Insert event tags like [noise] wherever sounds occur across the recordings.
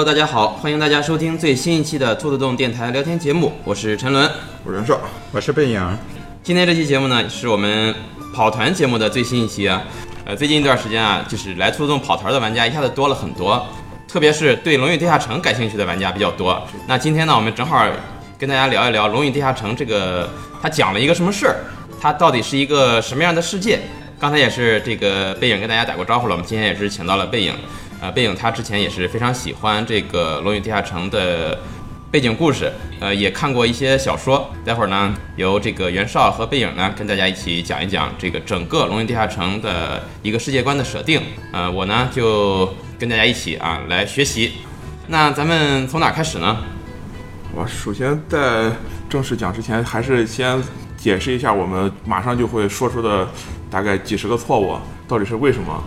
Hello，大家好，欢迎大家收听最新一期的兔子洞电台聊天节目，我是陈伦。我是袁绍，我是背影。今天这期节目呢，是我们跑团节目的最新一期啊。呃，最近一段时间啊，就是来兔子洞跑团的玩家一下子多了很多，特别是对《龙与地下城》感兴趣的玩家比较多。那今天呢，我们正好跟大家聊一聊《龙与地下城》这个，它讲了一个什么事儿，它到底是一个什么样的世界？刚才也是这个背影跟大家打过招呼了，我们今天也是请到了背影。呃，背影他之前也是非常喜欢这个《龙与地下城》的背景故事，呃，也看过一些小说。待会儿呢，由这个袁绍和背影呢跟大家一起讲一讲这个整个《龙与地下城》的一个世界观的设定。呃，我呢就跟大家一起啊来学习。那咱们从哪开始呢？我首先在正式讲之前，还是先解释一下我们马上就会说出的大概几十个错误到底是为什么？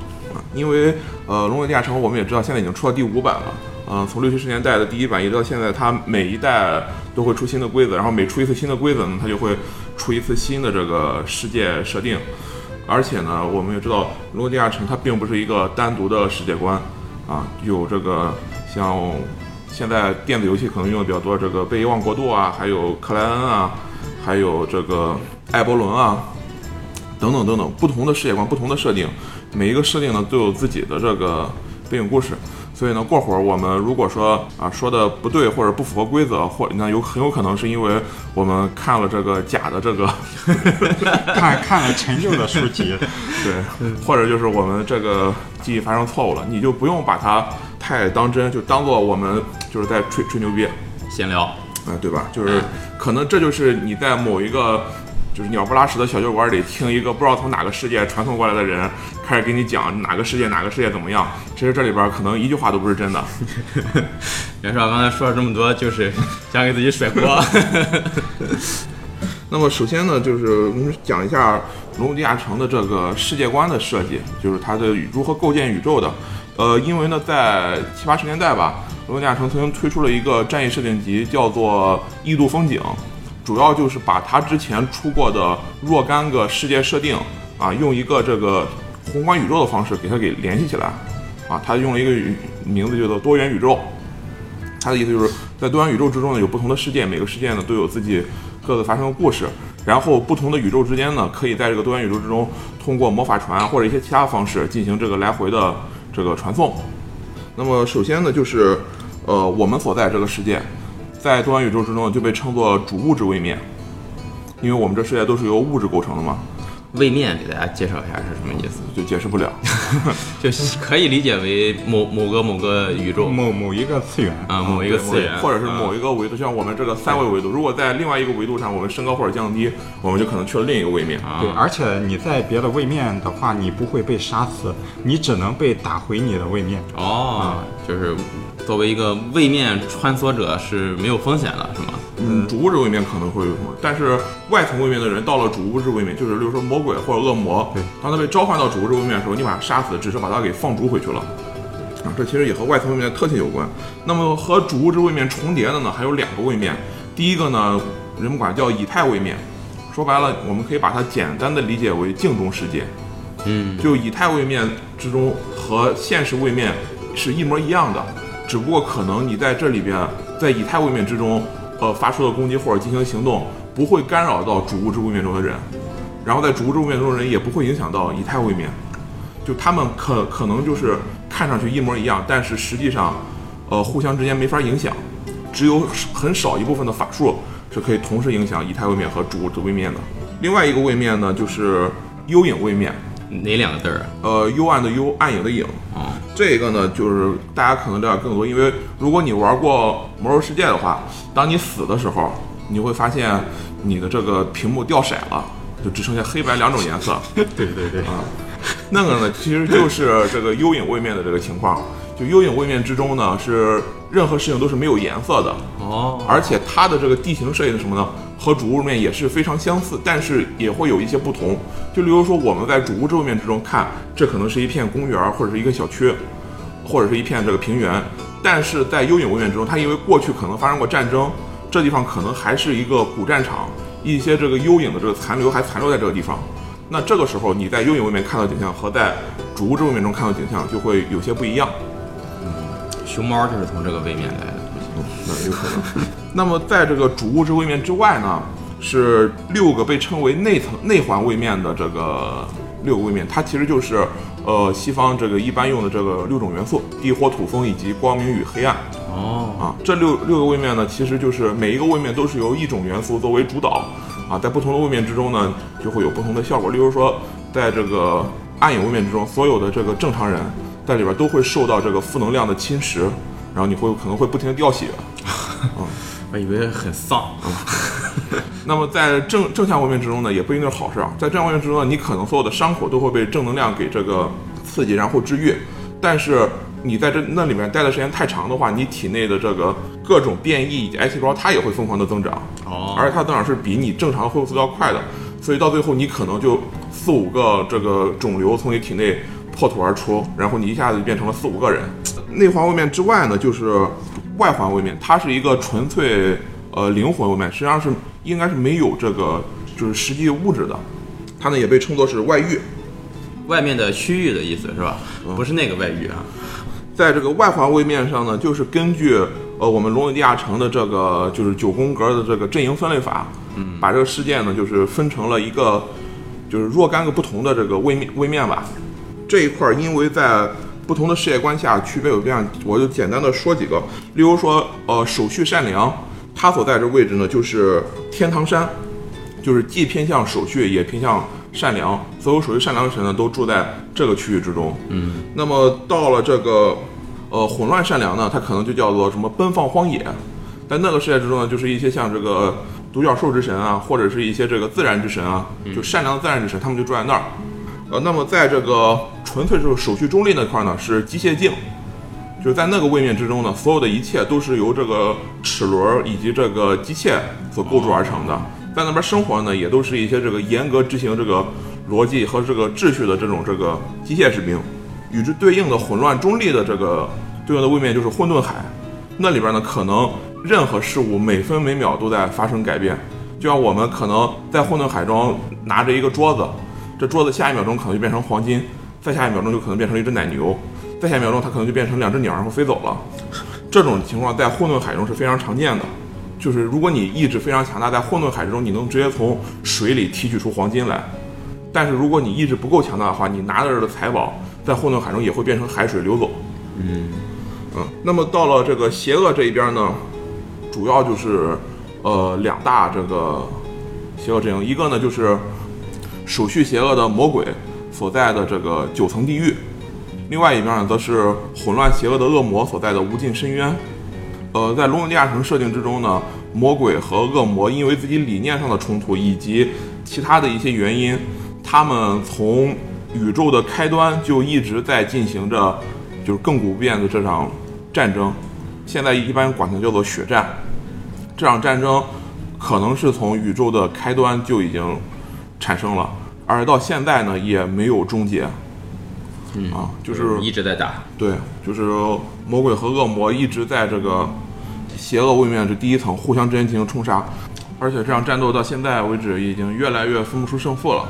因为呃，《龙与地下城》我们也知道现在已经出到第五版了，嗯、从六七十年代的第一版一直到现在，它每一代都会出新的规则，然后每出一次新的规则呢，它就会出一次新的这个世界设定。而且呢，我们也知道《龙与地下城》它并不是一个单独的世界观啊，有这个像现在电子游戏可能用的比较多，这个贝伊旺国度啊，还有克莱恩啊，还有这个艾伯伦啊，等等等等，不同的世界观，不同的设定，每一个设定呢都有自己的这个背景故事。所以呢，过会儿我们如果说啊说的不对或者不符合规则，或那有很有可能是因为我们看了这个假的这个 [laughs] [laughs] 看看了陈旧的书籍，对，或者就是我们这个记忆发生错误了，你就不用把它太当真，就当做我们就是在吹吹牛逼，闲聊。嗯、对吧？就是可能这就是你在某一个就是鸟不拉屎的小酒馆里听一个不知道从哪个世界传送过来的人开始给你讲哪个世界哪个世界怎么样，其实这里边可能一句话都不是真的。[laughs] 袁绍刚才说了这么多，就是想给自己甩锅。[laughs] 那么首先呢，就是我们讲一下《龙与地下城》的这个世界观的设计，就是它的如何构建宇宙的。呃，因为呢，在七八十年代吧，《龙与地下城》曾经推出了一个战役设定集，叫做《异度风景》，主要就是把它之前出过的若干个世界设定啊，用一个这个宏观宇宙的方式给它给联系起来。啊，它用了一个名字叫做多元宇宙。它的意思就是在多元宇宙之中呢，有不同的世界，每个世界呢都有自己各自发生的故事，然后不同的宇宙之间呢，可以在这个多元宇宙之中，通过魔法船或者一些其他方式进行这个来回的这个传送。那么首先呢，就是呃我们所在这个世界，在多元宇宙之中就被称作主物质位面，因为我们这世界都是由物质构成的嘛，位面给大家介绍一下是什么意思？就解释不了。就是可以理解为某某个某个宇宙某某一个次元。啊，某一个次元，或者是某啊一个维度，像我们这个三维维度，如果在另外一个维度上我们升高或者降低，我们就可能去了另一个位面。啊对，而且你在别的位面的话，你不会被杀死，你只能被打回你的位面。哦，就是作为一个位面穿梭者是没有风险的，是吗？嗯，主物质位面可能会有什么，但是外层位面的人到了主物质位面，就是比如说魔鬼或者恶魔对，当他被召唤到主物质位面的时候，你把他杀死，只是把他给放逐回去了。啊，这其实也和外层位面的特性有关。那么和主物质位面重叠的呢，还有两个位面。第一个呢，人们管它叫以太位面，说白了，我们可以把它简单的理解为镜中世界。嗯，就以太位面之中和现实位面是一模一样的，只不过可能你在这里边，在以太位面之中，呃，发出的攻击或者进行行动不会干扰到主物质位面中的人，然后在主物质位面中的人也不会影响到以太位面，就他们可可能就是看上去一模一样，但是实际上，呃，互相之间没法影响，只有很少一部分的法术是可以同时影响以太位面和主物质位面的。另外一个位面呢，就是幽影位面。哪两个字儿啊？呃，幽暗的幽，暗影的影。哦，这个呢，就是大家可能了解更多，因为如果你玩过《魔兽世界》的话，当你死的时候，你会发现你的这个屏幕掉色了，就只剩下黑白两种颜色。对 [laughs] 对对，[laughs] 那个呢，其实就是这个幽影位面的这个情况。就幽影位面之中呢，是任何事情都是没有颜色的，哦，而且它的这个地形设计的什么呢？和主屋面也是非常相似，但是也会有一些不同。就例如说，我们在主物质位面之中看，这可能是一片公园或者是一个小区，或者是一片这个平原，但是在幽影位面之中，它因为过去可能发生过战争，这地方可能还是一个古战场，一些这个幽影的这个残留还残留在这个地方。那这个时候，你在幽影位面看到景象和在主物质位面中看到景象就会有些不一样。嗯熊猫就是从这个位面来的。嗯那有可能。[laughs] 那么在这个主物质位面之外呢，是六个被称为内层内环位面的这个六个位面，它其实就是呃西方这个一般用的这个六种元素：地、火、土、风以及光明与黑暗。哦，啊，这六六个位面呢，其实就是每一个位面都是由一种元素作为主导啊，在不同的位面之中呢，就会有不同的效果。例如说，在这个暗影位面之中，所有的这个正常人在里边都会受到这个负能量的侵蚀，然后你会可能会不停的掉血。[laughs] 我以为很丧。那么在正正向位面之中呢，也不一定是好事啊。在正向位面之中呢，你可能所有的伤口都会被正能量给这个刺激，然后治愈。但是你在这那里面待的时间太长的话，你体内的这个各种变异以及癌细胞，它也会疯狂的增长。哦，而且它的增长是比你正常恢复速度要快的，所以到最后你可能就四五个这个肿瘤从你体内破土而出，然后你一下子就变成了四五个人。内环位面之外呢，就是外环位面，它是一个纯粹呃灵魂位面，实际上是应该是没有这个就是实际物质的，它呢也被称作是外域。外面的区域的意思是吧？不是那个外域啊。在这个外环位面上呢，就是根据呃我们龙与地下城的这个就是九宫格的这个阵营分类法，嗯，把这个事件呢就是分成了一个就是若干个不同的这个位面位面吧。这一块儿因为在不同的世界观下区别有不一样，我就简单的说几个，例如说呃手续善良，他所在这位置呢就是天堂山，就是既偏向手续也偏向善良，所有属于善良的神呢都住在这个区域之中。嗯，那么到了这个呃混乱善良呢，它可能就叫做什么奔放荒野，在那个世界之中呢，就是一些像这个独角兽之神啊，或者是一些这个自然之神啊，就善良的自然之神，他们就住在那儿。呃，那么在这个纯粹就是手续中立那块呢，是机械镜。就是在那个位面之中呢，所有的一切都是由这个齿轮以及这个机械所构筑而成的。在那边生活呢，也都是一些这个严格执行这个逻辑和这个秩序的这种这个机械士兵。与之对应的混乱中立的这个对应的位面就是混沌海，那里边呢可能任何事物每分每秒都在发生改变。就像我们可能在混沌海中拿着一个桌子，这桌子下一秒钟可能就变成黄金，再下一秒钟就可能变成一只奶牛。再下一秒钟，它可能就变成两只鸟，然后飞走了。这种情况在混沌海中是非常常见的。就是如果你意志非常强大，在混沌海之中，你能直接从水里提取出黄金来。但是如果你意志不够强大的话，你拿着的财宝在混沌海中也会变成海水流走。嗯嗯，那么到了这个邪恶这一边呢，主要就是呃两大这个邪恶阵营，一个呢就是手续邪恶的魔鬼所在的这个九层地狱。另外一边呢，则是混乱邪恶的恶魔所在的无尽深渊。呃，在《龙与地下城》设定之中呢，魔鬼和恶魔因为自己理念上的冲突以及其他的一些原因，他们从宇宙的开端就一直在进行着，就是亘古不变的这场战争。现在一般管它叫做血战。这场战争可能是从宇宙的开端就已经产生了，而到现在呢也没有终结。嗯啊，就是一直在打。对，就是魔鬼和恶魔一直在这个邪恶位面这第一层互相之间进行冲杀，而且这场战斗到现在为止已经越来越分不出胜负了。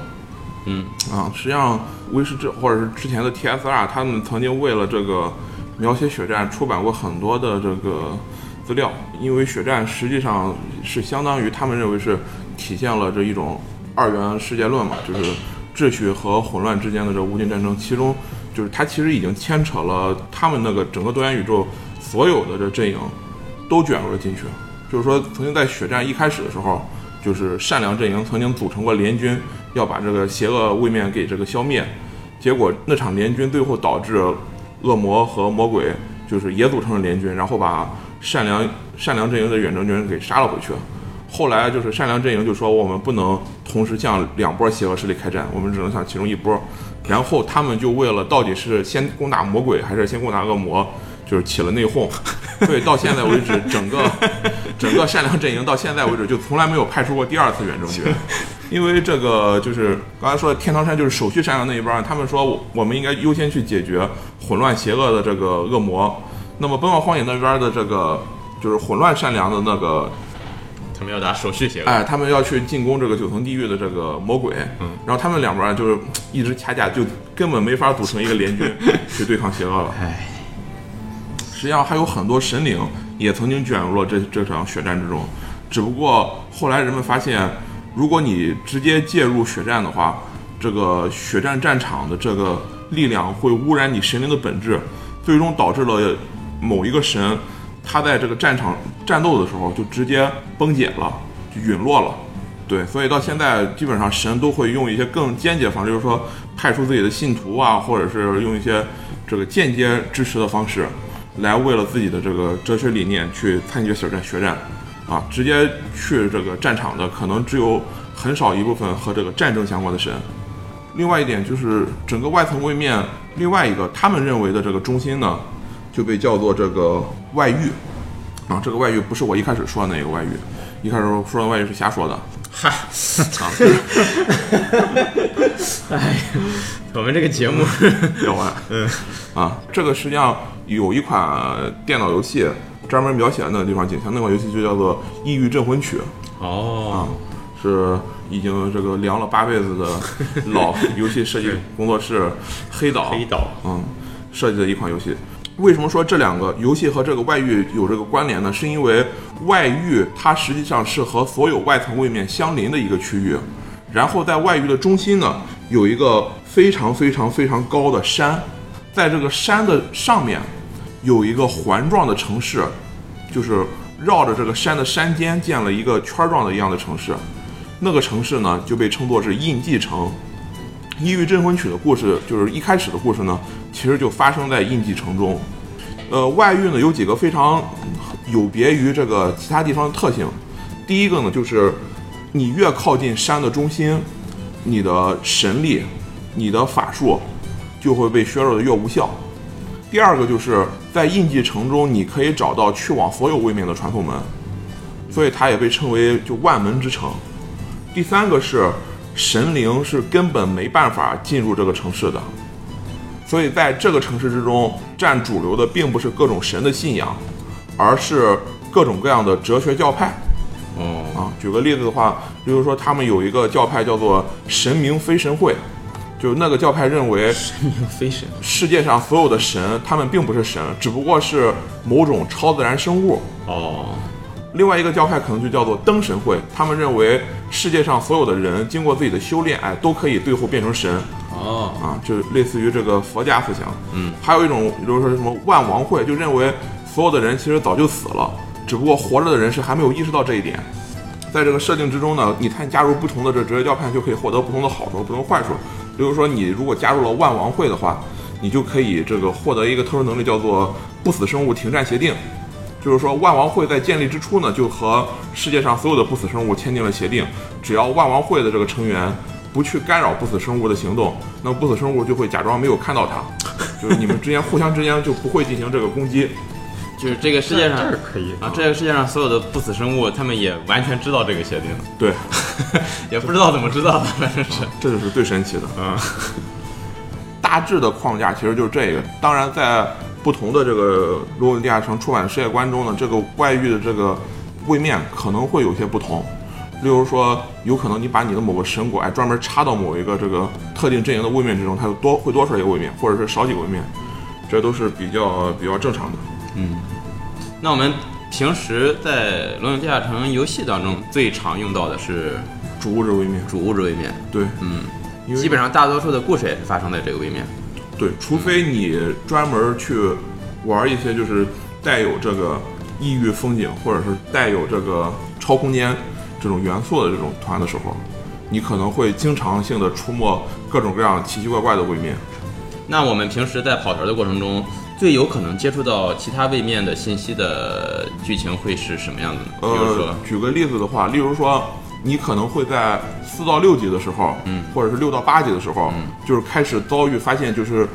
嗯啊，实际上威士忌或者是之前的 TSR，他们曾经为了这个描写血战出版过很多的这个资料，因为血战实际上是相当于他们认为是体现了这一种二元世界论嘛，就是秩序和混乱之间的这无尽战争，其中就是它其实已经牵扯了他们那个整个多元宇宙所有的这阵营都卷入了进去。就是说，曾经在血战一开始的时候，就是善良阵营曾经组成过联军，要把这个邪恶位面给这个消灭。结果那场联军最后导致恶魔和魔鬼就是也组成了联军，然后把善良善良阵营的远征军给杀了回去。后来就是善良阵营就说我们不能同时向两波邪恶势力开战，我们只能向其中一波。然后他们就为了到底是先攻打魔鬼还是先攻打恶魔，就是起了内讧。所以到现在为止，整个整个善良阵营到现在为止就从来没有派出过第二次远征军，因为这个就是刚才说的天堂山就是手续善良那一帮，他们说我我们应该优先去解决混乱邪恶的这个恶魔。那么奔往荒野那边的这个就是混乱善良的那个他们要打手续邪恶。哎，他们要去进攻这个九层地狱的这个魔鬼，嗯，然后他们两边就是一直掐架，就根本没法组成一个联军去对抗邪恶了。唉，实实际上还有很多神灵也曾经卷入了这这场血战之中，只不过后来人们发现，如果你直接介入血战的话，这个血战战场的这个力量会污染你神灵的本质，最终导致了某一个神，他在这个战场战斗的时候就直接崩解了，就陨落了。对，所以到现在基本上神都会用一些更间接方式，就是说派出自己的信徒啊，或者是用一些这个间接支持的方式，来为了自己的这个哲学理念去参决血战血战，啊，直接去这个战场的可能只有很少一部分和这个战争相关的神。另外一点就是整个外层位面，另外一个他们认为的这个中心呢，就被叫做这个外域，啊，这个外域不是我一开始说的那个外域，一开始说的外域是瞎说的。嗨，[laughs] 啊，[laughs] 哎，我们这个节目，要完，嗯，啊，这个实际上有一款电脑游戏专门描写那个地方景象，那款游戏就叫做《异域镇魂曲》，哦，是已经这个凉了八辈子的老 [laughs] 游戏设计工作室黑岛，黑岛，嗯，设计的一款游戏。为什么说这两个游戏和这个外域有这个关联呢？是因为外域它实际上是和所有外层位面相邻的一个区域，然后在外域的中心呢，有一个非常非常非常高的山，在这个山的上面有一个环状的城市，就是绕着这个山的山尖建了一个圈状的一样的城市，那个城市呢就被称作是印记城。《异域镇魂曲》的故事就是一开始的故事呢，其实就发生在印记城中。呃，外域呢有几个非常有别于这个其他地方的特性。第一个呢，就是你越靠近山的中心，你的神力、你的法术就会被削弱的越无效。第二个就是在印记城中，你可以找到去往所有位面的传送门，所以它也被称为就万门之城。第三个是。神灵是根本没办法进入这个城市的，所以在这个城市之中，占主流的并不是各种神的信仰，而是各种各样的哲学教派。哦啊，举个例子的话，比如说他们有一个教派叫做神明非神会，就那个教派认为神明非神，世界上所有的神他们并不是神，只不过是某种超自然生物。哦。另外一个教派可能就叫做灯神会，他们认为世界上所有的人经过自己的修炼，哎，都可以最后变成神。哦，啊，就类似于这个佛家思想。嗯，还有一种，比如说什么万王会，就认为所有的人其实早就死了，只不过活着的人是还没有意识到这一点。在这个设定之中呢，你看加入不同的这哲学教派，就可以获得不同的好处、不同坏处。比如说，你如果加入了万王会的话，你就可以这个获得一个特殊能力，叫做不死生物停战协定。就是说，万王会在建立之初呢，就和世界上所有的不死生物签订了协定，只要万王会的这个成员不去干扰不死生物的行动，那不死生物就会假装没有看到它，就是你们之间互相之间就不会进行这个攻击。就是这个世界上这儿可以啊，这个世界上所有的不死生物，他们也完全知道这个协定，对，[laughs] 也不知道怎么知道的，反正是，这就是最神奇的。嗯，[laughs] 大致的框架其实就是这个，当然在。不同的这个《罗地亚城》出版世界观中呢，这个外域的这个位面可能会有些不同。例如说，有可能你把你的某个神果哎专门插到某一个这个特定阵营的位面之中，它就多会多出来一个位面，或者是少几个位面，这都是比较比较正常的。嗯，那我们平时在《龙与地下城》游戏当中最常用到的是主物质位面，主物质位面。对，嗯，基本上大多数的故事也是发生在这个位面。对，除非你专门去玩一些就是带有这个异域风景，或者是带有这个超空间这种元素的这种团的时候，你可能会经常性的出没各种各样奇奇怪怪的位面。那我们平时在跑团的过程中，最有可能接触到其他位面的信息的剧情会是什么样子呢？比如说呃，，举个例子的话，例如说，你可能会在四到六级的时候，嗯，或者是六到八级的时候，嗯，就是开始遭遇发现就是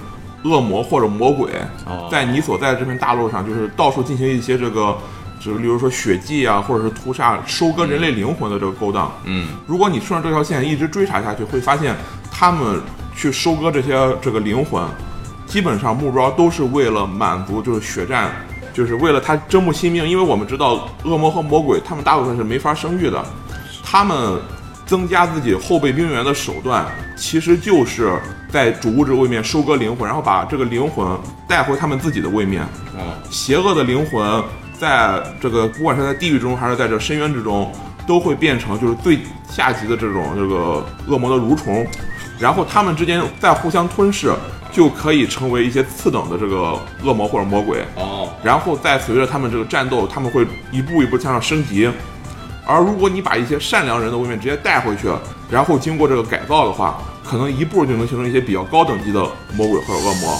恶魔或者魔鬼，哦。在你所在的这片大陆上，就是到处进行一些这个，就是例如说血祭啊，或者是屠杀、收割人类灵魂的这个勾当。嗯，如果你顺着这条线一直追查下去，会发现他们去收割这些这个灵魂，基本上目标都是为了满足就是血战，就是为了他争不惜命。因为我们知道恶魔和魔鬼他们大部分是没法生育的，他们增加自己后备兵员的手段，其实就是在主物质位面收割灵魂，然后把这个灵魂带回他们自己的位面。邪恶的灵魂在这个不管是在地狱中还是在这深渊之中，都会变成就是最下级的这种这个恶魔的蠕虫，然后他们之间再互相吞噬，就可以成为一些次等的这个恶魔或者魔鬼。哦，然后再随着他们这个战斗，他们会一步一步向上升级。而如果你把一些善良人的位面直接带回去，然后经过这个改造的话，可能一步就能形成一些比较高等级的魔鬼或者恶魔。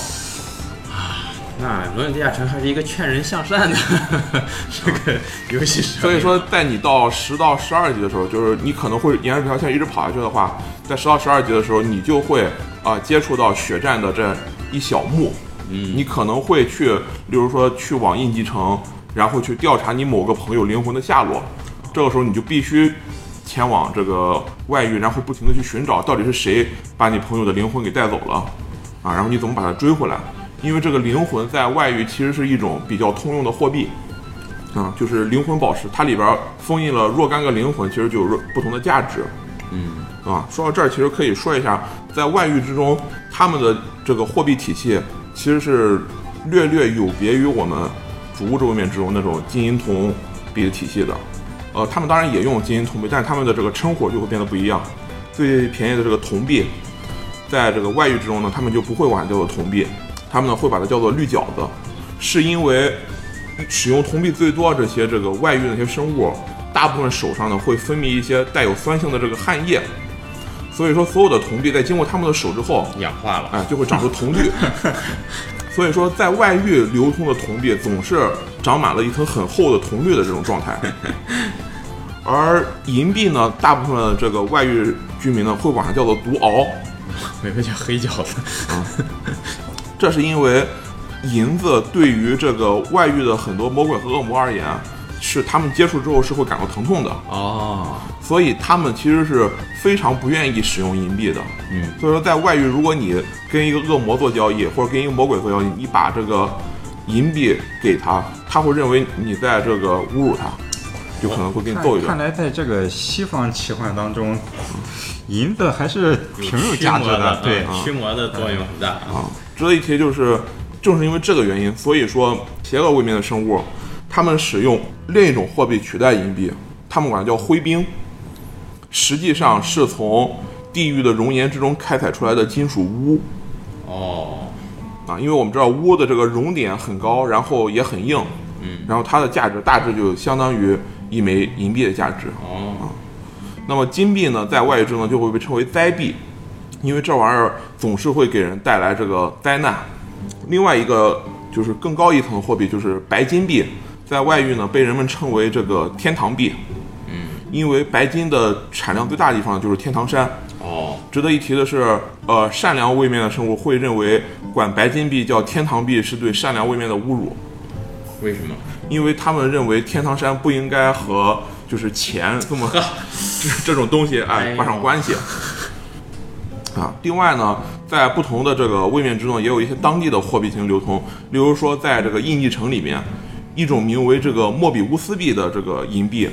那《龙与地下城》还是一个劝人向善的 [laughs] 这个游戏所以说，在你到十到十二级的时候，就是你可能会沿着这条线一直跑下去的话，在十到十二级的时候，你就会啊、接触到血战的这一小幕。嗯，你可能会去，例如说去往印记城，然后去调查你某个朋友灵魂的下落。这个时候你就必须前往这个外域，然后不停的去寻找到底是谁把你朋友的灵魂给带走了啊，然后你怎么把他追回来？因为这个灵魂在外域其实是一种比较通用的货币。啊，就是灵魂宝石，它里边封印了若干个灵魂，其实就有若不同的价值。嗯，啊，说到这儿，其实可以说一下，在外域之中，他们的这个货币体系其实是略略有别于我们主物质位面之中那种金银铜币的体系的。呃，他们当然也用金银铜币，但是他们的这个称呼就会变得不一样。最便宜的这个铜币，在这个外域之中呢，他们就不会管它叫做铜币，他们呢会把它叫做绿饺子，是因为使用铜币最多这些这个外域的那些生物，大部分手上呢会分泌一些带有酸性的这个汗液，所以说所有的铜币在经过他们的手之后，氧化了。哎，就会长出铜绿。[laughs] 所以说，在外域流通的铜币总是长满了一层很厚的铜绿的这种状态，而银币呢，大部分的这个外域居民呢会管它叫做毒鳌，[laughs] 每个叫黑饺子。这是因为银子对于这个外域的很多魔鬼和恶魔而言，是他们接触之后是会感到疼痛的，哦，所以他们其实是非常不愿意使用银币的。嗯，所以说在外域，如果你跟一个恶魔做交易，或者跟一个魔鬼做交易，你把这个银币给他，他会认为你在这个侮辱他，就可能会给你揍一顿。看来在这个西方奇幻当中，银子还是挺有价值的，对，嗯驱魔的作用很大。啊，值得一提就是，正是因为这个原因，所以说邪恶位面的生物，他们使用另一种货币取代银币，他们管它叫灰冰，实际上是从地狱的熔岩之中开采出来的金属钨哦，啊，因为我们知道钨的这个熔点很高，然后也很硬，嗯，然后它的价值大致就相当于一枚银币的价值。哦，那么金币呢，在外域之中就会被称为灾币，因为这玩意儿总是会给人带来这个灾难。另外一个就是更高一层的货币，就是白金币，在外域呢被人们称为这个天堂币。嗯，因为白金的产量最大的地方就是天堂山。哦，值得一提的是，呃，善良位面的生物会认为管白金币叫天堂币是对善良位面的侮辱，为什么？因为他们认为天堂山不应该和就是钱这么这这种东西哎挂上关系。啊，另外呢，在不同的这个位面之中，也有一些当地的货币进行流通。例如说，在这个印记城里面，一种名为这个莫比乌斯币的这个银币，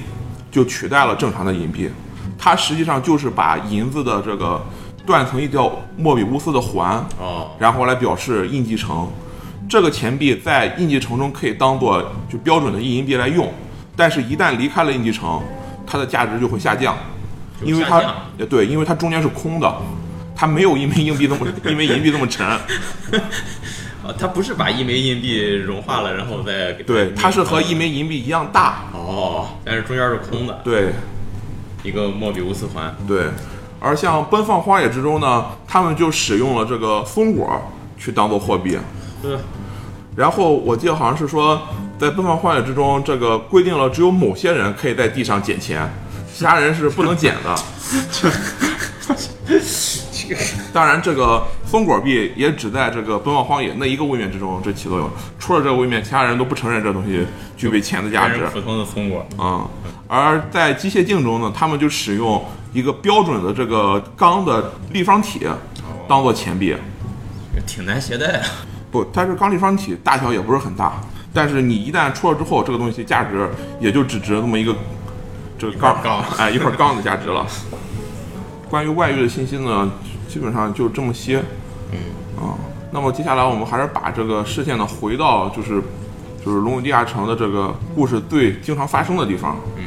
就取代了正常的银币。它实际上就是把银子的这个断成一条莫比乌斯的环，啊，然后来表示印记城。这个钱币在印记城中可以当做就标准的印银币来用，但是一旦离开了印记城，它的价值就会下降，因为它下降也对，因为它中间是空的，它没有一枚硬币那么 [laughs] 一枚银币那么沉，哦，它不是把一枚硬币融化了，然后再给对，它是和一枚枚银币一样大，哦，但是中间是空的，对。一个莫比乌斯环。对。而像奔放荒野之中呢，他们就使用了这个松果去当做货币，对，然后我记得好像是说，在奔放荒野之中，这个规定了只有某些人可以在地上捡钱，其他人是不能捡的。[laughs] [laughs] 当然，这个松果币也只在这个奔放荒野那一个位面之中这起作用，除了这个位面，其他人都不承认这东西具备钱的价值普通的松果。啊、而在机械镜中呢，他们就使用一个标准的这个钢的立方体当做钱币。挺难携带啊。不，它是钢立方体，大小也不是很大，但是你一旦出了之后，这个东西价值也就只值那么一个这个钢钢哎一块钢的价值了。关于外域的信息呢，基本上就这么些。嗯啊，那么接下来我们还是把这个视线呢回到就是就是龙与地下城的这个故事最经常发生的地方。嗯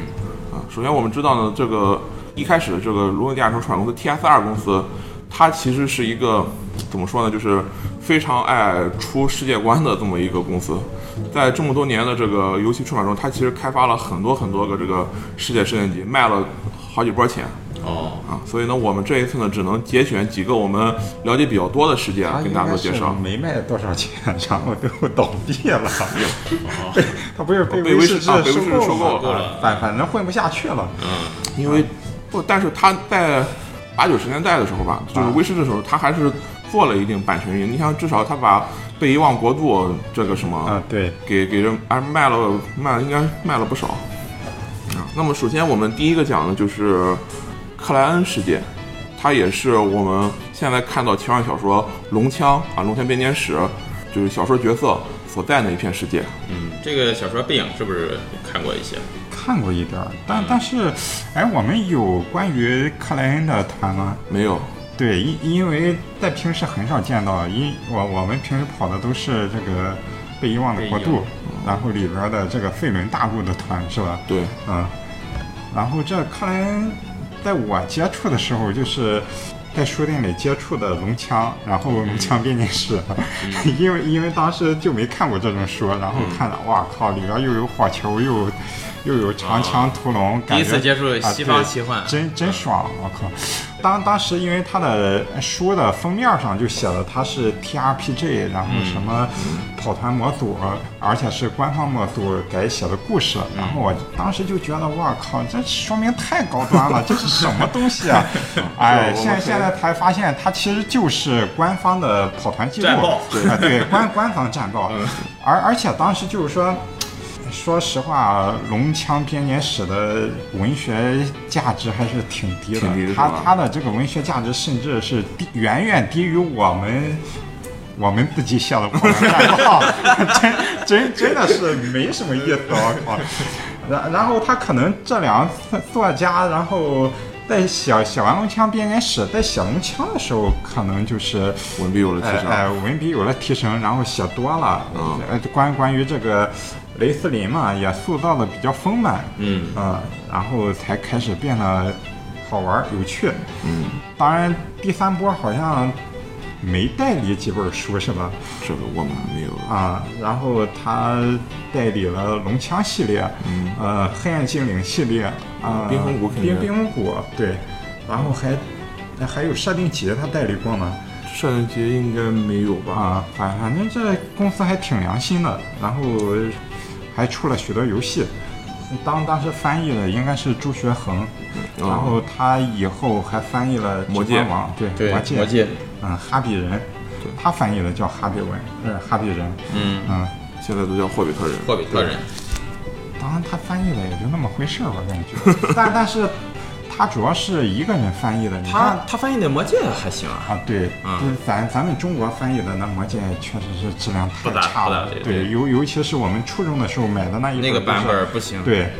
啊，首先我们知道呢，这个一开始这个龙与地下城出版公司 TSR 公司，它其实是一个怎么说呢，就是非常爱出世界观的这么一个公司。在这么多年的这个游戏出版中，它其实开发了很多很多个这个世界设定集，卖了好几波钱。哦，啊，所以呢，我们这一次呢，只能节选几个我们了解比较多的世界他跟大家做介绍。没卖多少钱，然后就倒闭了。被他不是被被威士士忌啊被威士忌收收购了，反反正混不下去了。嗯因为不，但是他在八九十年代的时候吧，就是威士忌的时候，他还是做了一定版权运营。你像，至少他把《被遗忘国度》这个什么，啊，对，给给人啊卖了卖了应该卖了不少啊。那么首先我们第一个讲的就是克莱恩世界，它也是我们现在看到奇幻小说《龙枪》啊，《龙枪编年史》就是小说角色所在的一片世界。嗯，这个小说背影是不是看过一些？看过一点儿，但但是，哎，我们有关于克莱恩的团吗？没有，对，因因为在平时很少见到，因我我们平时跑的都是这个被遗忘的国度，然后里边的这个费伦大陆的团是吧？对，嗯，然后这克莱恩，在我接触的时候，就是在书店里接触的龙枪，然后龙枪编年史，[laughs] 因为因为当时就没看过这种书，然后看了，哇靠，里边又有火球，又又有长枪屠龙，感觉第一次接触啊西方对奇幻，真真爽！我靠，当当时因为他的书的封面上就写了他是 TRPG，然后什么跑团模组，而且是官方模组改写的故事，然后我当时就觉得我靠，这说明太高端了，这是什么东西啊？[laughs] 哎，现在现在才发现它其实就是官方的跑团记录，对啊，对官官方战报，而而且当时就是说。说实话，《龙枪编年史》的文学价值还是挺低的。它挺低的这个文学价值甚至是低远远低于我们我们自己写的 [laughs] 真真真的是没什么意思。我靠！[laughs] 然然后他可能这两个作家，然后。在写写完《龙枪编年史》，在写《龙枪》的时候，可能就是文笔有了提升。哎哎，文笔有了提升，然后写多了，嗯呃，关关于这个雷斯林嘛，也塑造的比较丰满，嗯啊、然后才开始变得好玩有趣。嗯，当然，第三波好像没代理几本书是吧？这个我们没有。啊，然后他代理了龙枪系列，嗯呃，黑暗精灵系列，啊、冰封谷肯定冰冰封谷对，然后还还有设定集，他代理过吗？圣诞节应该没有吧？啊，反反正这公司还挺良心的，然后还出了许多游戏。当当时翻译的应该是朱学恒，然后他以后还翻译了《魔戒王》，对对，魔戒，魔戒，嗯，哈比人，他翻译的叫哈比文，呃，哈比人，嗯，嗯，现在都叫霍比特人。霍比特人，当然他翻译的也就那么回事儿，吧感觉，[laughs] 但但是他主要是一个人翻译的，你他。他翻译的魔戒还行啊，啊，对，嗯就是咱咱们中国翻译的那《魔戒》确实是质量太差了，对，对尤尤其是我们初中的时候买的那一那个版本不行，，对，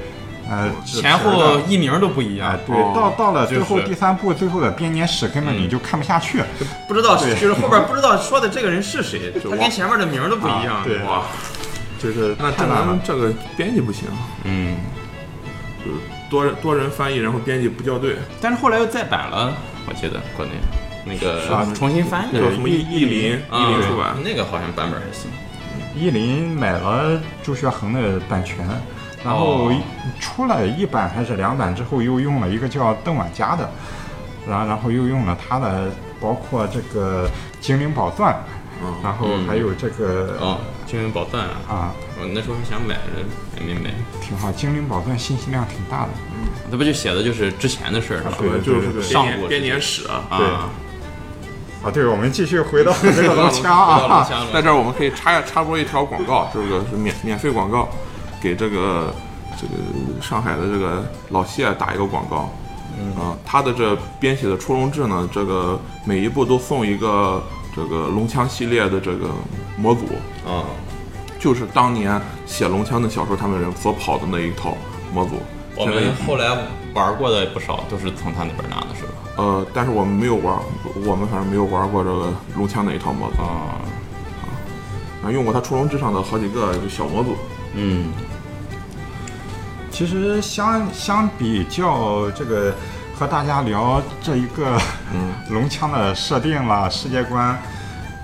呃，前后译名都不一样哎，，对，哦到到了最后第三部最后的编年史，根本你就看不下去。不知道就是后边 [laughs] 不知道说的这个人是谁，他跟前面的名都不一样啊，对哇，就是那太难了证明。这个编辑不行，嗯，就是多人多人翻译，然后编辑不校对。但是后来又再版了，我记得国内。那个啊重新翻译叫什么译译林啊译林出版，那个好像版本还行，译林买了朱学恒的版权，然后哦。出了一版还是两版之后，又用了一个叫邓婉佳的，然后然后又用了他的，包括这个精灵宝钻，嗯。然后还有这个、哦，精灵宝钻啊，啊，我那时候还想买着，还没买，挺好，精灵宝钻信息量挺大的。那不就写的就是之前的事儿是吧？对就是个上古编年史啊。对。啊，啊，对，我们继续回到这个龙枪啊，在这儿我们可以插插播一条广告，这个是免免费广告，给这个这个上海的这个老谢打一个广告。嗯。啊，他的这编写的《出龙志》呢，这个每一步都送一个这个龙枪系列的这个模组，啊，就是当年写龙枪的小说他们人所跑的那一套模组。我们后来玩过的不少都是从他那边拿的，是吧？呃，但是我们没有玩，我们反正没有玩过这个龙枪那一套模组，啊，啊，用过他出龙之上的好几个小模组。嗯，其实相相比较这个和大家聊这一个嗯。[laughs] 龙枪的设定啦、世界观，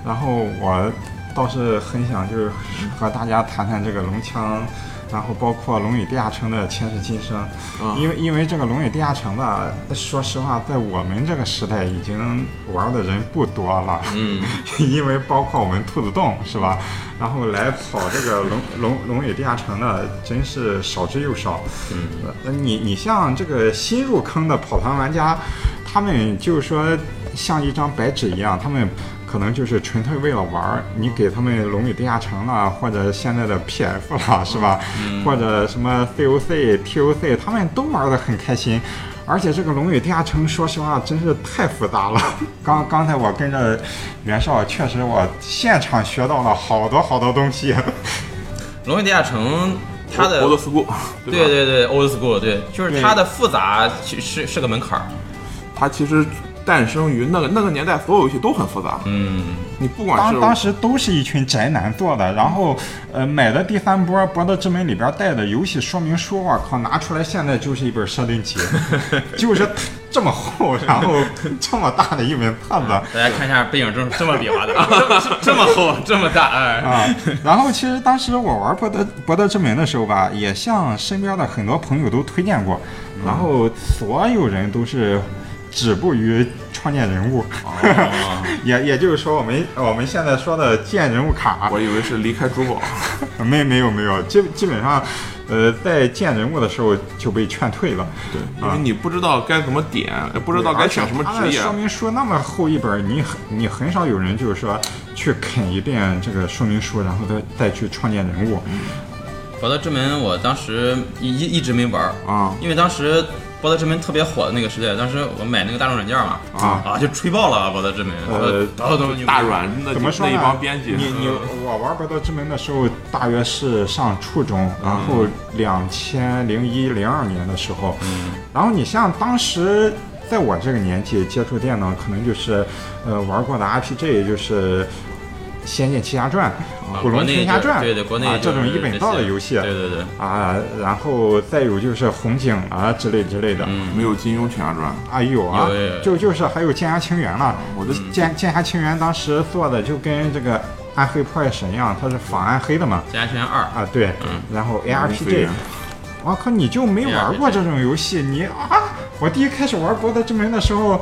然后我倒是很想就是和大家谈谈这个龙枪，然后包括《龙与地下城》的前世今生，啊。因为因为这个《龙与地下城》吧，说实话，在我们这个时代已经玩的人不多了，嗯，[laughs] 因为包括我们兔子洞是吧？然后来跑这个龙 [laughs] 龙龙与地下城的真是少之又少。嗯，呃，你你像这个新入坑的跑团玩家，他们就是说像一张白纸一样，他们可能就是纯粹为了玩儿。你给他们龙与地下城了，或者现在的 PF 了，是吧？或者什么 COC、TOC，他们都玩得很开心。而且这个《龙与地下城》，说实话，真是太复杂了。[laughs] 刚刚才我跟着袁绍，确实我现场学到了好多好多东西。[laughs]《龙与地下城》它的 old school，对对？对对，old school，对，就是它的复杂其实是个门槛儿。它其实诞生于那个那个年代，所有游戏都很复杂。嗯，你不管是当当时都是一群宅男做的，然后呃买的第三波《博德之门》里边带的游戏说明书，我靠，拿出来现在就是一本设定集，[laughs] 就是这么厚，然后 [laughs] 这么大的一本册子。大家看一下背景这这么比划的，这 [laughs] 么这么厚，这么大，哎，啊，然后其实当时我玩博德博德之门的时候吧，也向身边的很多朋友都推荐过，然后所有人都是止步于创建人物，哦 [laughs] 也也就是说我们我们现在说的建人物卡，我以为是离开珠宝，[laughs] 没没有没有，基基本上，呃，在建人物的时候就被劝退了。对，因为你不知道该怎么点，不知道该选什么职业。说明书那么厚一本，你很你很少有人就是说去啃一遍这个说明书，然后再再去创建人物。博德之门我当时一一一直没玩儿啊因为当时博德之门特别火的那个时代，当时我买那个大众软件嘛，啊。啊就吹爆了博德之门，呃都都牛逼大软那怎么说一帮编辑，你你我玩《博德之门》的时候，大约是上初中，然后两千零一零二年的时候，嗯，然后你像当时在我这个年纪接触电脑，可能就是呃玩过的 RPG 就是。《仙剑奇侠传》啊古龙国内就天侠传》对对，国内啊这种一本道的游戏，对对对，啊，然后再有就是红警啊之类之类的，嗯，没有金庸群侠传，啊有啊有有有，就就是还有剑侠情缘了。我的剑剑侠情缘当时做的就跟这个暗黑破坏神一样，它是仿暗黑的嘛。剑侠情缘二，啊对，嗯然后 ARPG 人。我靠，你就没玩过这种游戏？你啊，我第一开始玩《博德之门》的时候，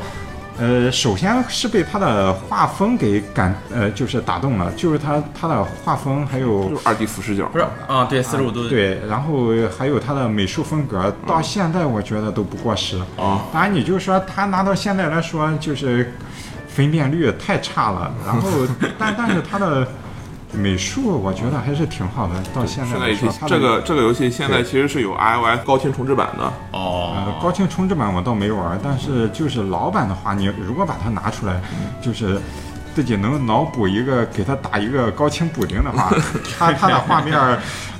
呃，首先是被他的画风给感，呃，就是打动了，就是他他的画风还有就是二 D 俯视角，不是啊，对，四十五度，对，然后还有他的美术风格，到现在我觉得都不过时。啊，当然，你就说他拿到现在来说，就是分辨率太差了。然后，但 [laughs] 但是他的美术我觉得还是挺好的。到现在这个这个游戏现在其实是有 iOS 高清重置版的，呃哦，高清重置版我倒没玩，但是就是老版的话，你如果把它拿出来，就是。自己能脑补一个，给它打一个高清补丁的话，[laughs] 它它的画面，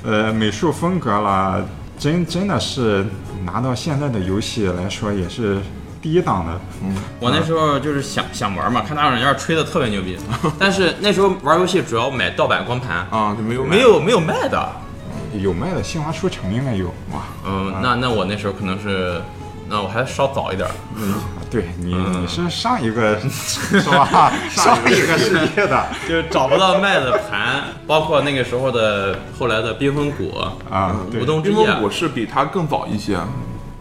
呃，美术风格啦，真真的是拿到现在的游戏来说也是第一档的。嗯。我那时候就是想想玩嘛，看大众软件吹的特别牛逼，[laughs] 但是那时候玩游戏主要买盗版光盘，啊，就没有没有没有卖的，有卖的，新华书城应该有。哇，嗯，那那我那时候可能是，那我还稍早一点嗯，对你你是上一个 [laughs] 是吧？上一个世界的。就是找不到卖的盘，[laughs] 包括那个时候的后来的冰封谷、啊，对。无。冬之夜。冰封谷是比它更早一些，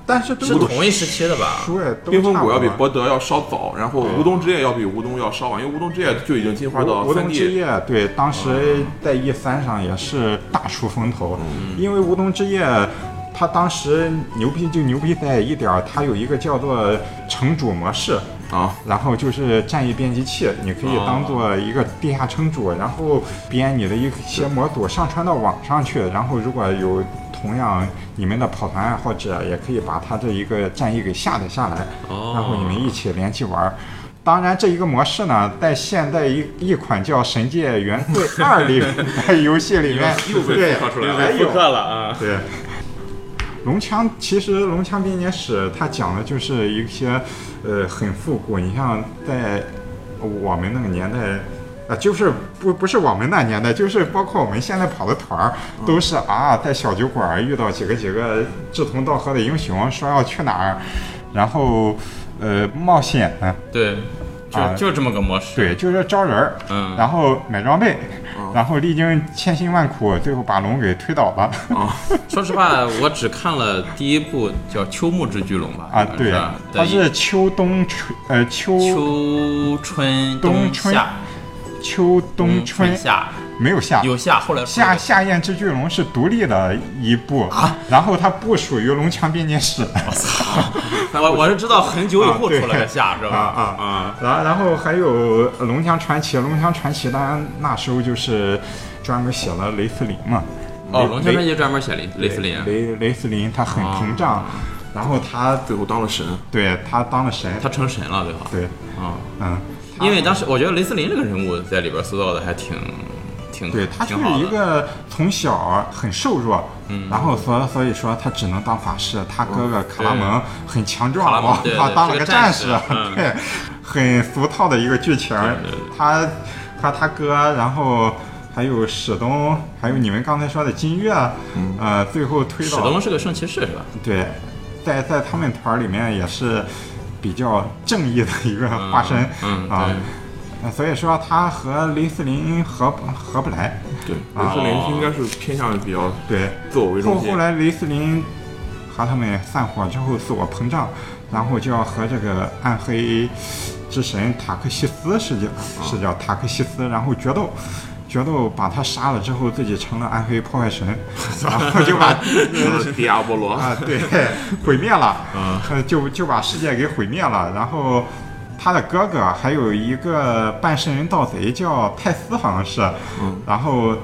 但是都是同一时期的吧？冰封谷要比博德要稍早，然后无冬之夜要比无冬要稍晚，因为无冬之夜就已经进化到无无三冬之 D，夜，对，当时在 E 三上也是大出风头，因为无冬之夜，它当时牛逼就牛逼在一点儿，它有一个叫做城主模式。啊，然后就是战役编辑器，你可以当做一个地下城主，然后编你的一些模组上传到网上去，然后如果有同样你们的跑团爱好者，也可以把他这一个战役给下载下来，哦然后你们一起联机玩儿。当然，这一个模式呢，在现在一一款叫《神界原罪二》里的游戏里面 [laughs] 又被对复刻出来了还有了啊！对，龙枪其实龙枪编年史它讲的就是一些呃很复古，你像在我们那个年代。啊，就是不不是我们那年代，就是包括我们现在跑的团儿，都是啊，在小酒馆儿遇到几个几个志同道合的英雄，说要去哪儿，然后呃冒险，对，啊就就这么个模式。对，就是招人儿，嗯然后买装备，然后历经千辛万苦，最后把龙给推倒了。啊说实话，我只看了第一部叫《秋木之巨龙》吧？啊，对吧，它是秋冬春，呃秋秋春冬春夏，秋冬春夏没有夏，有夏，后来夏夏宴之巨龙是独立的一部，然后它不属于龙枪编年史。[laughs] 我操我我是知道很久以后出来的夏，是吧？啊啊啊！然然后还有《龙强传奇》，《龙强传奇》当然那时候就是专门写了雷斯林嘛。哦，龙强传奇专门写雷雷斯林，雷雷斯林他很膨胀，然后他最后当了神，对他当了神，他成神了，对吧？对，啊，嗯，因为当时我觉得雷斯林这个人物在里边塑造的还挺挺对他就是一个从小很瘦弱，嗯，然后所所以说他只能当法师，他哥哥卡拉蒙很强壮，他当了个战士对，很俗套的一个剧情他和他哥，然后。还有史东，还有你们刚才说的金月，呃，最后推到史到东是个圣骑士是吧？对，在在他们团里面也是比较正义的一个化身，嗯啊所以说他和雷斯林合不合不来，对，啊雷斯林应该是偏向于比较对，自我为中心后后。来雷斯林和他们散伙之后自我膨胀，然后就要和这个暗黑之神塔克西斯是叫是叫塔克西斯，然后决斗。决斗把他杀了之后，自己成了暗黑破坏神，[laughs] 然后就把迪亚波罗，啊，对，毁灭了，嗯，就就把世界给毁灭了。然后他的哥哥还有一个半圣人盗贼叫泰斯，好像是，嗯然后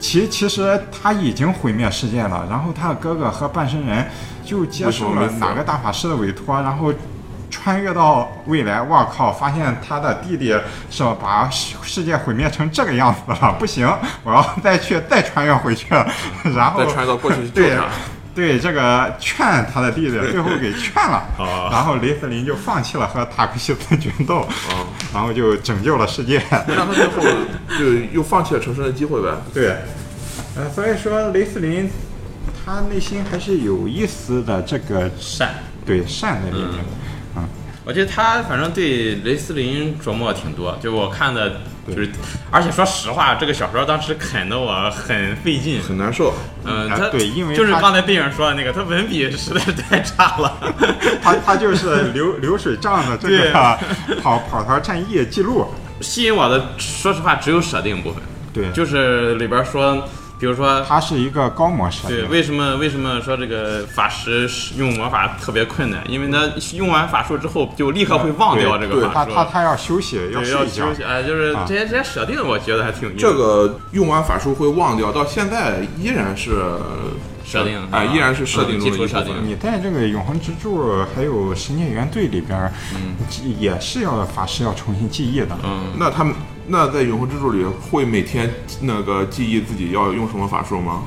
其其实他已经毁灭世界了。然后他的哥哥和半圣人就接受了哪个大法师的委托，然后。穿越到未来，我靠！发现他的弟弟是把世世界毁灭成这个样子了，不行，我要再去再穿越回去，然后 [laughs] 再穿越到过去去救对他。对这个劝他的弟弟，最后给劝了，哦然后雷斯林就放弃了和塔克西斯决斗，然后就拯救了世界。让他最后就又放弃了重生的机会呗。对，呃，所以说雷斯林他内心还是有一丝的这个善。对善在里面。我觉得他反正对雷斯林琢磨挺多，就我看的，就是，而且说实话，这个小说当时啃得我很费劲，很难受，嗯，啊他对因为就是刚才电影说的那个，他文笔实在是太差了。[laughs] 他他就是流流水账的这对。个 [laughs] 跑跑团战役记录。吸引我的，说实话只有设定部分，对，就是里边说，比如说。它是一个高模式对，为什么为什么说这个法师使用魔法特别困难？因为他用完法术之后就立刻会忘掉这个对他法术，他他要休息，要要休。息。哎，就是啊这些这些设定，我觉得还挺。这个用完法术会忘掉，到现在依然是设定哎，啊依然是设定嗯中的一部分基础设定。你在这个永恒之柱还有神界原队里边儿，记也是要法师要重新记忆的。嗯，那他们那在永恒之柱里会每天那个记忆自己要用什么法术吗？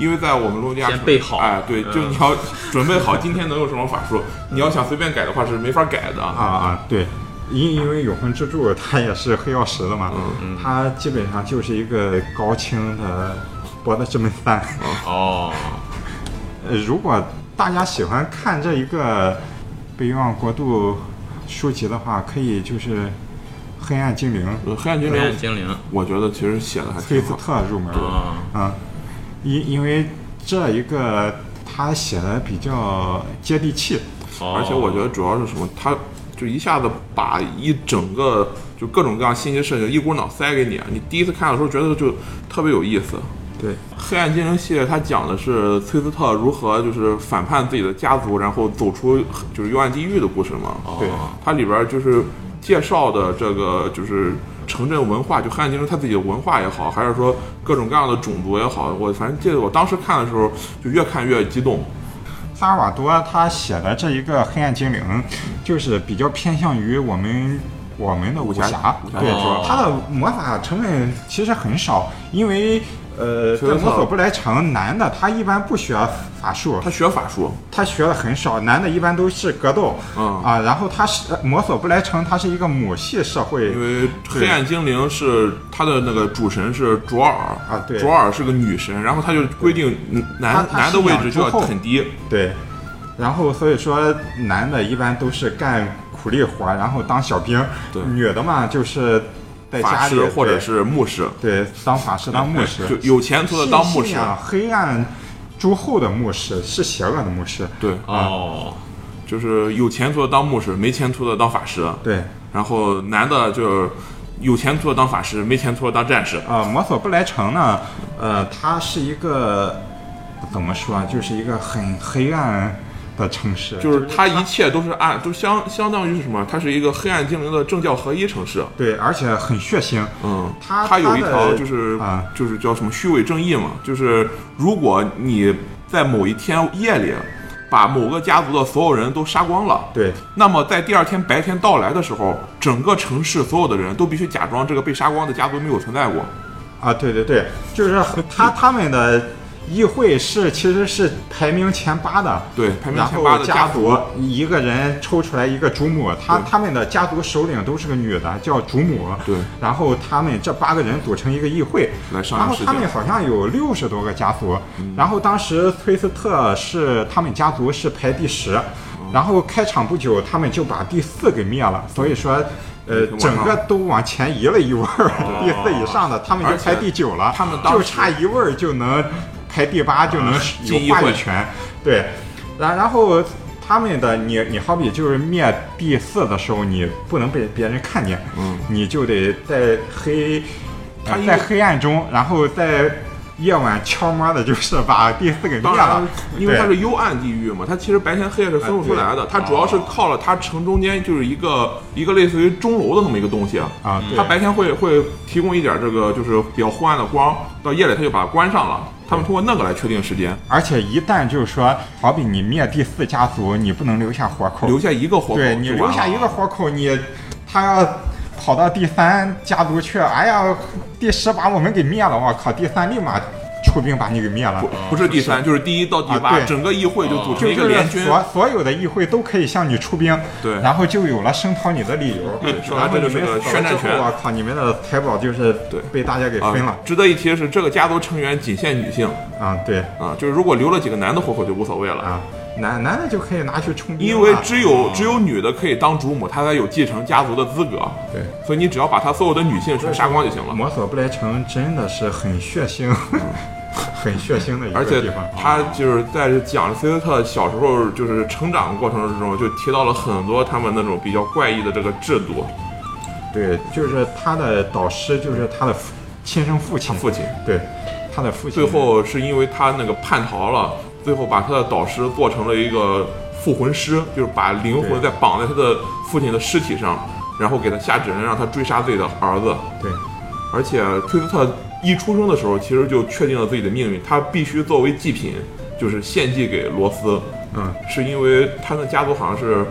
因为在我们陆家先备好哎，对，嗯就你要准备好今天能用什么法术。你要想随便改的话是没法改的啊啊，对，因因为永恒之柱它也是黑曜石的嘛，它基本上就是一个高清的博德之门三。哦，[laughs] 呃，如果大家喜欢看这一个被冤枉国度书籍的话，可以就是黑暗精灵。呃黑暗精黑暗灵，精灵，我觉得其实写的还崔斯挺好。特入门。啊，啊，因因为这一个他写的比较接地气，哦。而且我觉得主要是什么，他就一下子把一整个就各种各样信息设定一股脑塞给你，你第一次看的时候觉得就特别有意思。对，黑暗精灵系列它讲的是崔斯特如何就是反叛自己的家族，然后走出就是幽暗地狱的故事嘛。对。哦它里边就是介绍的这个就是城镇文化，就黑暗精灵它自己的文化也好，还是说各种各样的种族也好，我反正记得我当时看的时候就越看越激动。萨尔瓦多他写的这一个黑暗精灵，就是比较偏向于我们我们的武侠侠，对武侠小说，它的魔法成分其实很少，因为呃，在所以说魔索布莱城，男的他一般不学法术，他学法术，他学的很少，男的一般都是格斗，嗯啊，然后他是摩索布莱城，他是一个母系社会，因为黑暗精灵是他的那个主神是卓尔啊对卓尔是个女神，然后他就规定嗯男男的位置就要很低，对，然后所以说男的一般都是干苦力活，然后当小兵，对女的嘛就是在法师或者是牧师，对当法师当牧师，[laughs] 就有前途的当牧师，信仰黑暗诸后的牧师是邪恶的牧师，对，哦，就是有前途的当牧师，没前途的当法师，对。然后男的就有前途的当法师，没前途的当战士，啊，摩索布莱城呢，呃，它是一个怎么说啊，就是一个很黑暗的城市，就是它一切都是暗都相相当于是什么？它是一个黑暗精灵的政教合一城市。对，而且很血腥。嗯，它它有一条就是、啊就是叫什么虚伪正义嘛，就是如果你在某一天夜里把某个家族的所有人都杀光了，对那么在第二天白天到来的时候，整个城市所有的人都必须假装这个被杀光的家族没有存在过。啊，对对对，就是 [laughs] 他他们的议会是其实是排名前八的。对，排名前八的家族，一个人抽出来一个主母，他他们的家族首领都是个女的，叫主母。对。然后他们这八个人组成一个议会，来商然后他。们好像有六十多个家族，嗯。然后当时崔斯特是他们家族是排第十，嗯然后开场不久他们就把第四给灭了，所以说。呃，整个都往前移了一位儿，[laughs] 第四以上的他们就排第九了，他们就差一位儿就能排第八，就能有话语权。对，然然后他们的你你好比就是灭第四的时候，你不能被别人看见，嗯，你就得在黑，在黑暗中，然后在夜晚悄摸的，就是把第四给灭了，，因为它是幽暗地狱嘛，它其实白天黑夜是分不出来的。它主要是靠了它城中间就是一个一个类似于钟楼的那么一个东西。啊，它白天会会提供一点这个就是比较昏暗的光，到夜里它就把它关上了。他们通过那个来确定时间，而且一旦就是说，好比你灭第四家族，你不能留下活口，留下一个活口对你留下一个活口，你他要跑到第三家族去，哎呀，第十把我们给灭了，我靠，第三立马出兵把你给灭了。不是第三，就是第一到第八，整个议会就组成就一个联军。是所所有的议会都可以向你出兵，对。然后就有了声讨你的理由。对说白然后这就是宣战权。我靠，你们的财宝就是对。被大家给分了。啊，值得一提的是，这个家族成员仅限女性。啊，对。啊，就是如果留了几个男的活口就无所谓了。啊，男男的就可以拿去充兵，因为只有只有女的可以当主母，她才有继承家族的资格。对。所以你只要把她所有的女性全杀光就行了。摩索布莱城真的是很血腥，[laughs] 很血腥的一个地方而且。他就是在讲菲斯特小时候就是成长过程之中，就提到了很多他们那种比较怪异的这个制度。对，就是他的导师就是他的亲生父亲，父亲对，他的父亲。最后是因为他那个叛逃了，最后把他的导师做成了一个复魂师，就是把灵魂再绑在他的父亲的尸体上，然后给他下指令让他追杀自己的儿子。对。而且崔斯特一出生的时候，其实就确定了自己的命运，他必须作为祭品，就是献祭给罗斯，嗯，是因为他的家族好像是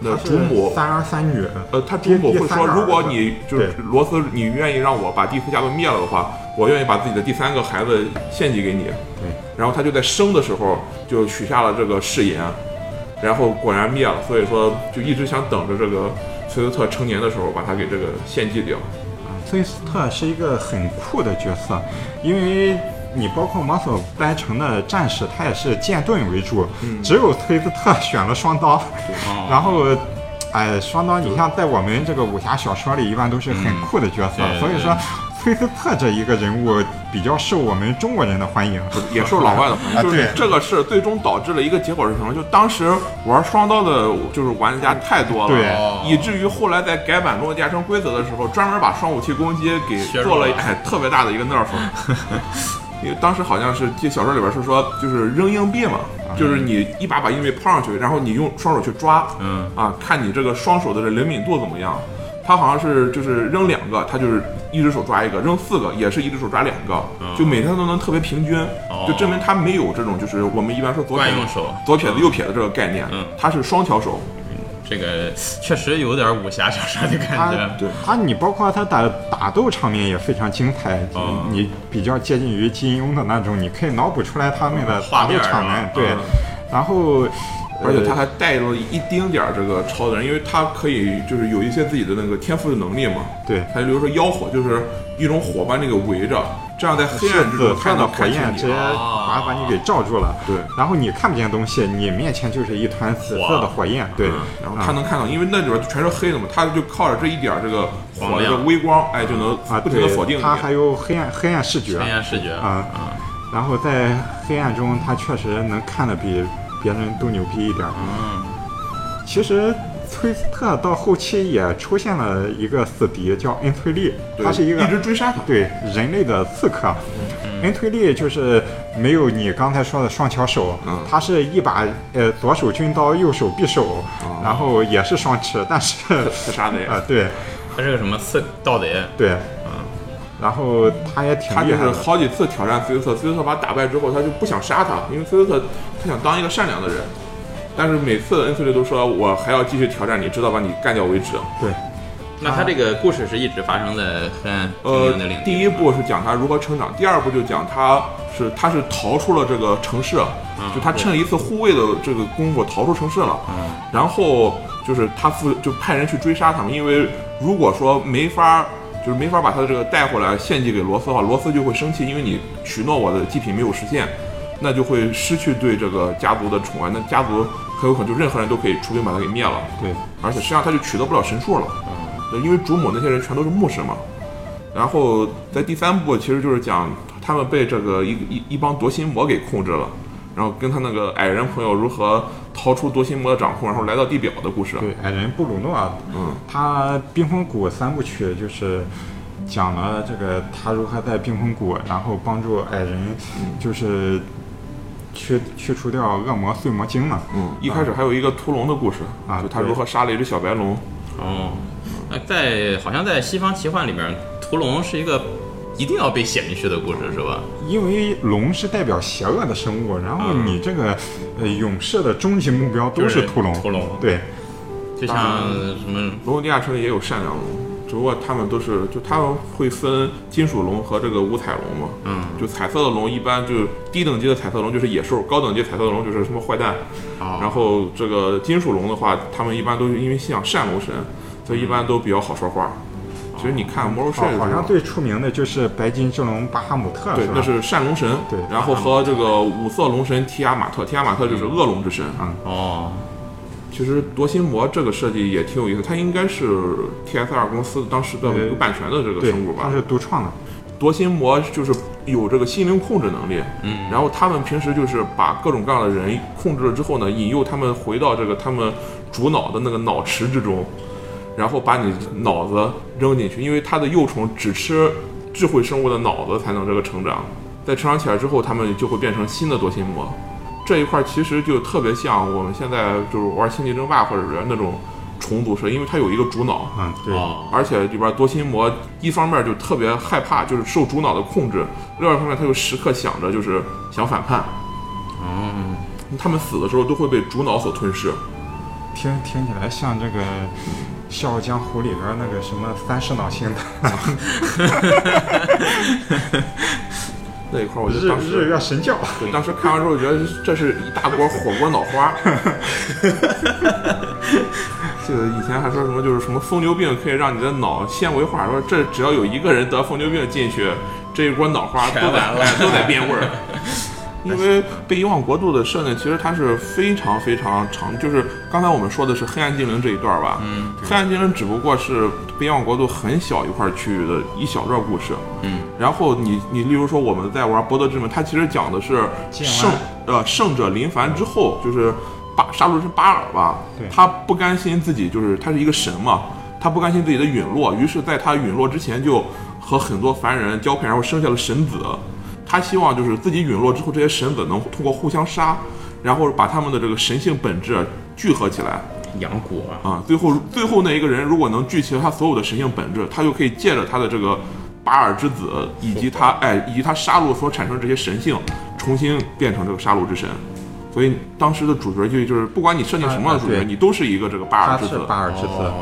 那主母。三儿三女，呃，他主母会说，如果你就是罗斯，你愿意让我把第四家族灭了的话，我愿意把自己的第三个孩子献祭给你。对，然后他就在生的时候就许下了这个誓言，然后果然灭了，所以说就一直想等着这个崔斯特成年的时候把他给这个献祭掉。啊崔斯特是一个很酷的角色，因为你包括摩索丹城的战士，他也是剑盾为主，嗯只有崔斯特选了双刀，哦 [laughs] 然后。哎，双刀，你像在我们这个武侠小说里，一般都是很酷的角色，对对所以说，崔斯特这一个人物比较受我们中国人的欢迎，[laughs] 也受老外的欢迎，啊就是这个是最终导致了一个结果是什么？就当时玩双刀的，就是玩家太多了，对哦以至于后来在改版《中的加成规则》的时候，专门把双武器攻击给做了哎特别大的一个 nerf。因为当时好像是记小说里边是说，就是扔硬币嘛，就是你一把把硬币抛上去，然后你用双手去抓，嗯啊，看你这个双手的这灵敏度怎么样。他好像是就是扔两个，他就是一只手抓一个；扔四个也是一只手抓两个，就每天都能特别平均，哦。就证明他没有这种就是我们一般说左撇子右撇子这个概念，嗯。他是双挑手，这个确实有点武侠小说的感觉。对他你包括他打打斗场面也非常精彩，哦。你比较接近于金庸的那种，你可以脑补出来他们的打斗场面，对。嗯，然后。呃而且他还带了一丁点儿这个超人，因为他可以就是有一些自己的那个天赋的能力嘛。对。他比如说妖火，就是一种火把那个围着，这样在黑暗之中看清你焰直接把把你给罩住了，对。然后你看不见东西，你面前就是一团紫色的火焰，对嗯，然后啊他能看到，因为那里边全是黑的嘛，他就靠着这一点儿这个火的微光，哎，就能啊，不停的对锁定你。他还有黑暗黑暗视觉黑暗视觉啊，然后在黑暗中，他确实能看得比别人都牛逼一点儿。嗯，其实崔斯特到后期也出现了一个死敌，叫恩崔利，他是一个一直追杀他。对人类的刺客。恩崔利就是没有你刚才说的双巧手，嗯。他是一把呃左手军刀，右手匕首，哦。然后也是双持，但是 [laughs] 刺杀贼，[laughs] 啊、对。他是个什么刺盗贼？对，然后他也挺他就是。好几次挑战崔斯特，崔斯特把他打败之后，他就不想杀他，因为崔斯特他想当一个善良的人。但是每次恩崔利都说我还要继续挑战你，直到把你干掉为止。对，那他这个故事是一直发生在黑暗精呃灵的领地。第一部是讲他如何成长，第二部就讲他是他是逃出了这个城市，就他趁了一次护卫的这个功夫逃出城市了。嗯，然后就是他父就派人去追杀他们，因为如果说没法就是没法把他的这个带回来献祭给罗斯的话，罗斯就会生气，因为你许诺我的祭品没有实现，那就会失去对这个家族的宠爱，那家族很有可能就任何人都可以出兵把他给灭了，对，而且实际上他就取得不了神术了，对，因为主母那些人全都是牧师嘛。然后在第三部其实就是讲他们被这个一一一帮夺心魔给控制了，然后跟他那个矮人朋友如何逃出夺心魔的掌控，然后来到地表的故事。对，矮人布鲁诺，嗯，他冰封谷三部曲就是讲了这个他如何在冰封谷，然后帮助矮人，就是去去除掉恶魔碎魔精嘛。嗯，一开始还有一个屠龙的故事啊就他如何杀了一只小白龙。哦，那在好像在西方奇幻里面，屠龙是一个一定要被写进去的故事，是吧？因为龙是代表邪恶的生物，然后嗯你这个呃勇士的终极目标都是屠龙。屠龙对，就像什么龙的地下城也有善良龙，只不过他们都是就他们会分金属龙和这个五彩龙嘛。嗯，就彩色的龙一般就低等级的彩色龙就是野兽，高等级彩色的龙就是什么坏蛋。哦然后这个金属龙的话，他们一般都是因为信仰善龙神，所以一般都比较好说话。其实你看魔兽哦，好像。最出名的就是白金之龙巴哈姆特，对，是吧？那是善龙神。对然后和这个五色龙神提亚马特，提亚马特就是恶龙之神。嗯哦，其实夺心魔这个设计也挺有意思，它应该是 TSR 公司当时的呃有版权的这个对生物，吧它。是独创的。夺心魔就是有这个心灵控制能力，嗯，然后他们平时就是把各种各样的人控制了之后呢，引诱他们回到这个他们主脑的那个脑池之中，然后把你脑子扔进去，因为它的幼虫只吃智慧生物的脑子才能这个成长，在成长起来之后，它们就会变成新的多心魔。这一块其实就特别像我们现在就是玩星际争霸或者是那种重组设，因为它有一个主脑，嗯，对。哦，而且里边多心魔一方面就特别害怕，就是受主脑的控制；另外一方面，他又时刻想着就是想反叛。嗯，他们死的时候都会被主脑所吞噬。听听起来像这个《笑傲江湖》里边那个什么三世脑星的那一块，我就日当时日月神教。对当时看完之后，觉得这是一大锅火锅脑花。记得以前还说什么，就是什么疯牛病可以让你的脑纤维化，说这只要有一个人得疯牛病进去，这一锅脑花都在全完了哎都得变味儿。因为被遗忘国度的设定其实它是非常非常长，就是刚才我们说的是黑暗精灵这一段吧，嗯，黑暗精灵只不过是被遗忘国度很小一块区域的一小段故事，嗯，然后你你例如说我们在玩《博德之门》，它其实讲的是圣呃圣者临凡之后，就是巴杀戮之巴尔吧对，他不甘心自己就是他是一个神嘛，他不甘心自己的陨落，于是在他陨落之前就和很多凡人交配，然后生下了神子。他希望就是自己陨落之后，这些神子能通过互相杀，然后把他们的这个神性本质聚合起来。养果啊，最后最后那一个人如果能聚齐了他所有的神性本质，他就可以借着他的这个巴尔之子以及他哎以及他杀戮所产生的这些神性，重新变成这个杀戮之神。所以当时的主角就就是不管你设定什么样的主角，啊你都是一个这个巴尔之子。巴尔之子，哦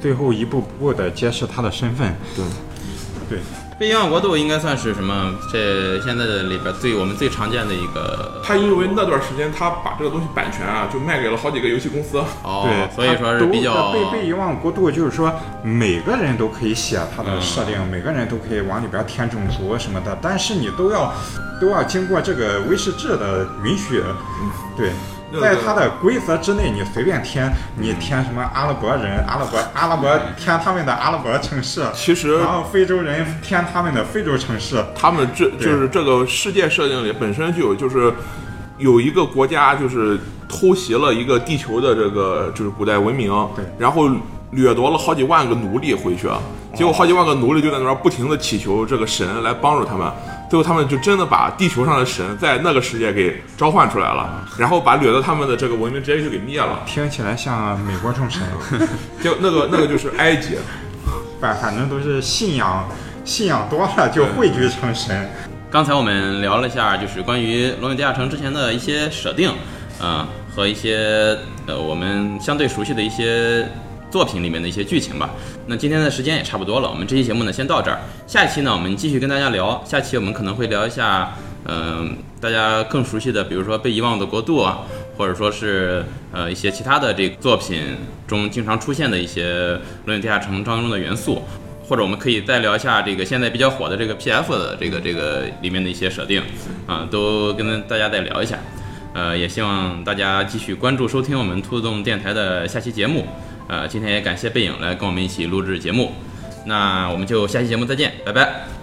最后一步步的揭示他的身份。对，对，被遗忘国度应该算是什么？这现在的里边最我们最常见的一个他因为那段时间他把这个东西版权啊，就卖给了好几个游戏公司。哦对，，所以说是比较被被遗忘国度，就是说每个人都可以写他的设定，每个人都可以往里边添种族什么的，但是你都要都要经过这个威士制的允许，对。那个在它的规则之内，你随便添，你添什么阿拉伯人、阿拉伯阿拉伯添他们的阿拉伯城市，其实然后非洲人添他们的非洲城市，他们这就是这个世界设定里本身就有，就是有一个国家就是偷袭了一个地球的这个就是古代文明，对。然后掠夺了好几万个奴隶回去，结果好几万个奴隶就在那边不停的祈求这个神来帮助他们，最后他们就真的把地球上的神在那个世界给召唤出来了，然后把掠夺他们的这个文明直接就给灭了，听起来像美国众神，[laughs] 就那个那个就是埃及，反反正都是信仰信仰多了就汇聚成神。刚才我们聊了一下，就是关于《龙与地下城》之前的一些设定，啊、和一些呃我们相对熟悉的一些作品里面的一些剧情吧。那今天的时间也差不多了，我们这期节目呢先到这儿。下一期呢，我们继续跟大家聊。下期我们可能会聊一下，嗯、大家更熟悉的，比如说《被遗忘的国度》啊，或者说是呃一些其他的这个作品中经常出现的一些《龙与地下城》当中的元素。或者我们可以再聊一下这个现在比较火的这个 PF 的这个这个里面的一些设定，啊，都跟大家再聊一下。呃，也希望大家继续关注收听我们兔子洞电台的下期节目。呃，今天也感谢背影来跟我们一起录制节目，那我们就下期节目再见，拜拜。